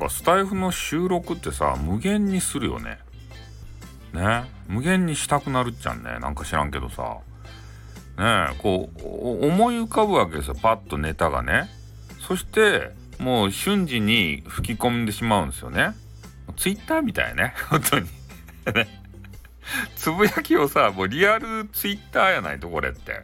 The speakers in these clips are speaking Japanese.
かスタイフの収録ってさ無限にするよね。ね。無限にしたくなるっちゃんね。なんか知らんけどさ。ね。こう思い浮かぶわけですよ。パッとネタがね。そしてもう瞬時に吹き込んでしまうんですよね。ツイッターみたいね。本当に。つぶやきをさもうリアルツイッターやないとこれって。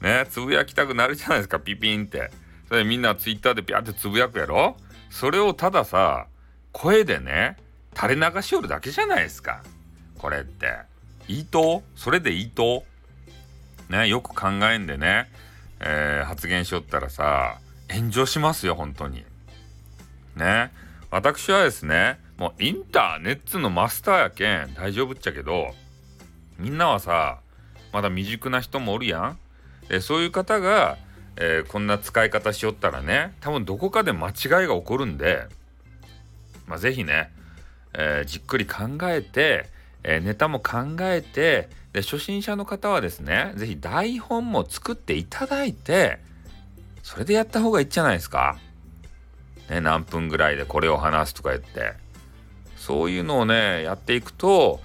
ね。つぶやきたくなるじゃないですか。ピピンって。それみんなツイッターでピャってつぶやくやろ。それをたださ声でね垂れ流しよるだけじゃないですか。これって。いいとそれでいいとねよく考えんでね、えー、発言しよったらさ炎上しますよ本当に。ね。私はですねもうインターネットのマスターやけん大丈夫っちゃけどみんなはさまだ未熟な人もおるやん。えそういう方が、えー、こんな使い方しよったらね多分どこかで間違いが起こるんでまあ是非ね、えー、じっくり考えて、えー、ネタも考えてで初心者の方はですね是非台本も作っていただいてそれでやった方がいいんじゃないですか。ね、何分ぐらいでこれを話すとか言ってそういうのをねやっていくと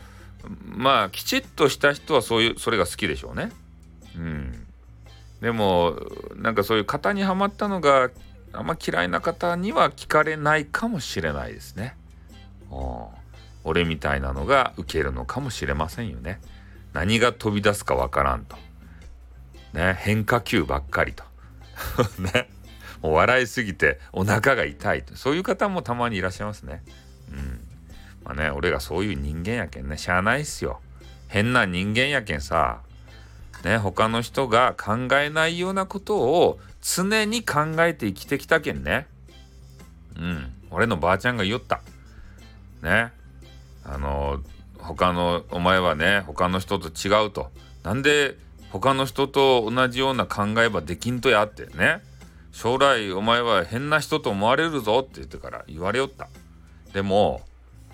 まあきちっとした人はそういうそれが好きでしょうね。でもなんかそういう型にはまったのがあんま嫌いな方には聞かれないかもしれないですね。俺みたいなのが受けるのかもしれませんよね。何が飛び出すかわからんと。ね、変化球ばっかりと。ね。もう笑いすぎてお腹が痛いと。そういう方もたまにいらっしゃいますね。うん。まあね、俺がそういう人間やけんね、しゃあないっすよ。変な人間やけんさ、ね、他の人が考えないようなことを常に考えて生きてきたけんね。うん、俺のばあちゃんが言った。ね。あの、他の、お前はね、他の人と違うと。なんで他の人と同じような考えばできんとやってね。将来お前は変な人と思われるぞって言ってから言われよった。でも、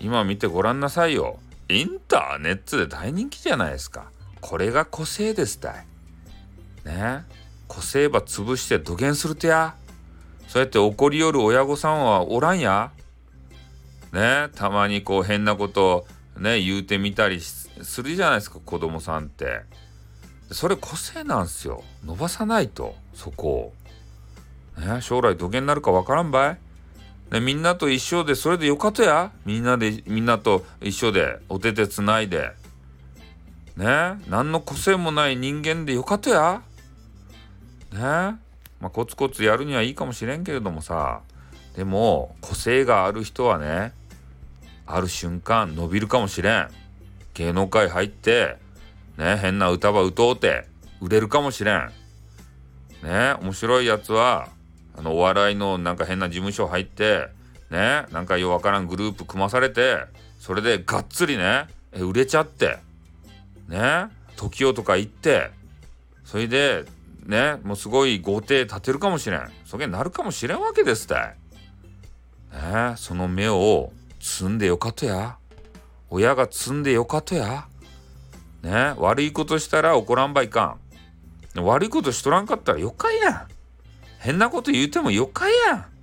今見てごらんなさいよ。インターネットで大人気じゃないですか。これが個性ですたい。ね個性ば潰して土下するとや。そうやって怒りよる親御さんはおらんや。ねたまにこう変なことね言うてみたりするじゃないですか子供さんって。それ個性なんすよ。伸ばさないとそこを。ね将来土下になるかわからんばい。ね、みんなと一緒でそれでよかとやみんなでみんなと一緒でお手手つないでね。何の個性もない人間でよかとや。ね。まあコツコツやるにはいいかもしれんけれどもさ。でも個性がある人はねある瞬間伸びるかもしれん。芸能界入ってね変な歌ば歌おうて売れるかもしれん。ね。面白いやつはあのお笑いのなんか変な事務所入ってね。なんかようわからんグループ組まされてそれでがっつりね売れちゃって。ね TOKIO とか行ってそれでねもうすごい豪邸建てるかもしれんそげなるかもしれんわけですたい。ねその目を摘んでよかとや親が摘んでよかとやね悪いことしたら怒らんばいかん悪いことしとらんかったらよかいやん変なこと言うてもよかいやん。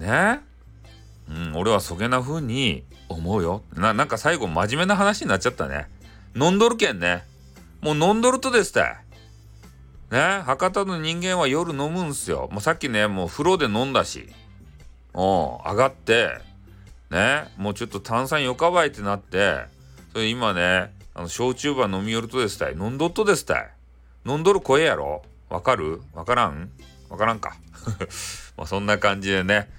ねうん、俺はそげな風に思うよ。な、なんか最後真面目な話になっちゃったね。飲んどるけんね。もう飲んどるとですた。ね？博多の人間は夜飲むんすよ。もうさっきね、もう風呂で飲んだし。うん、上がって、ね？もうちょっと炭酸よかばいってなって、それ今ね、あの、焼酎ば飲みよるとですたい。飲んどっとですたい。飲んどる声やろ？わかる？わからん？わからんか。まあそんな感じでね、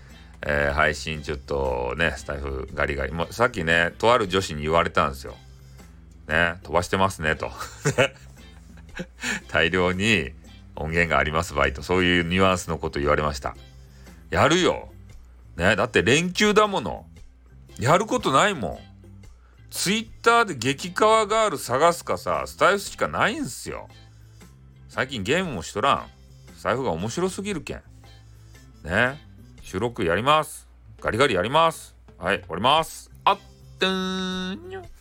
えー、配信ちょっとね、スタイフガリガリ。もうさっきね、とある女子に言われたんですよ。ね、飛ばしてますね、と。大量に音源がありますバイト。そういうニュアンスのこと言われました。やるよ。ね、だって連休だもの。やることないもん。ツイッターで激カワガール探すかさ、スタイフしかないんすよ。最近ゲームもしとらん。財布が面白すぎるけん。ね。収録やります。ガリガリやります。はい、終わります。あっ、とーんにょ。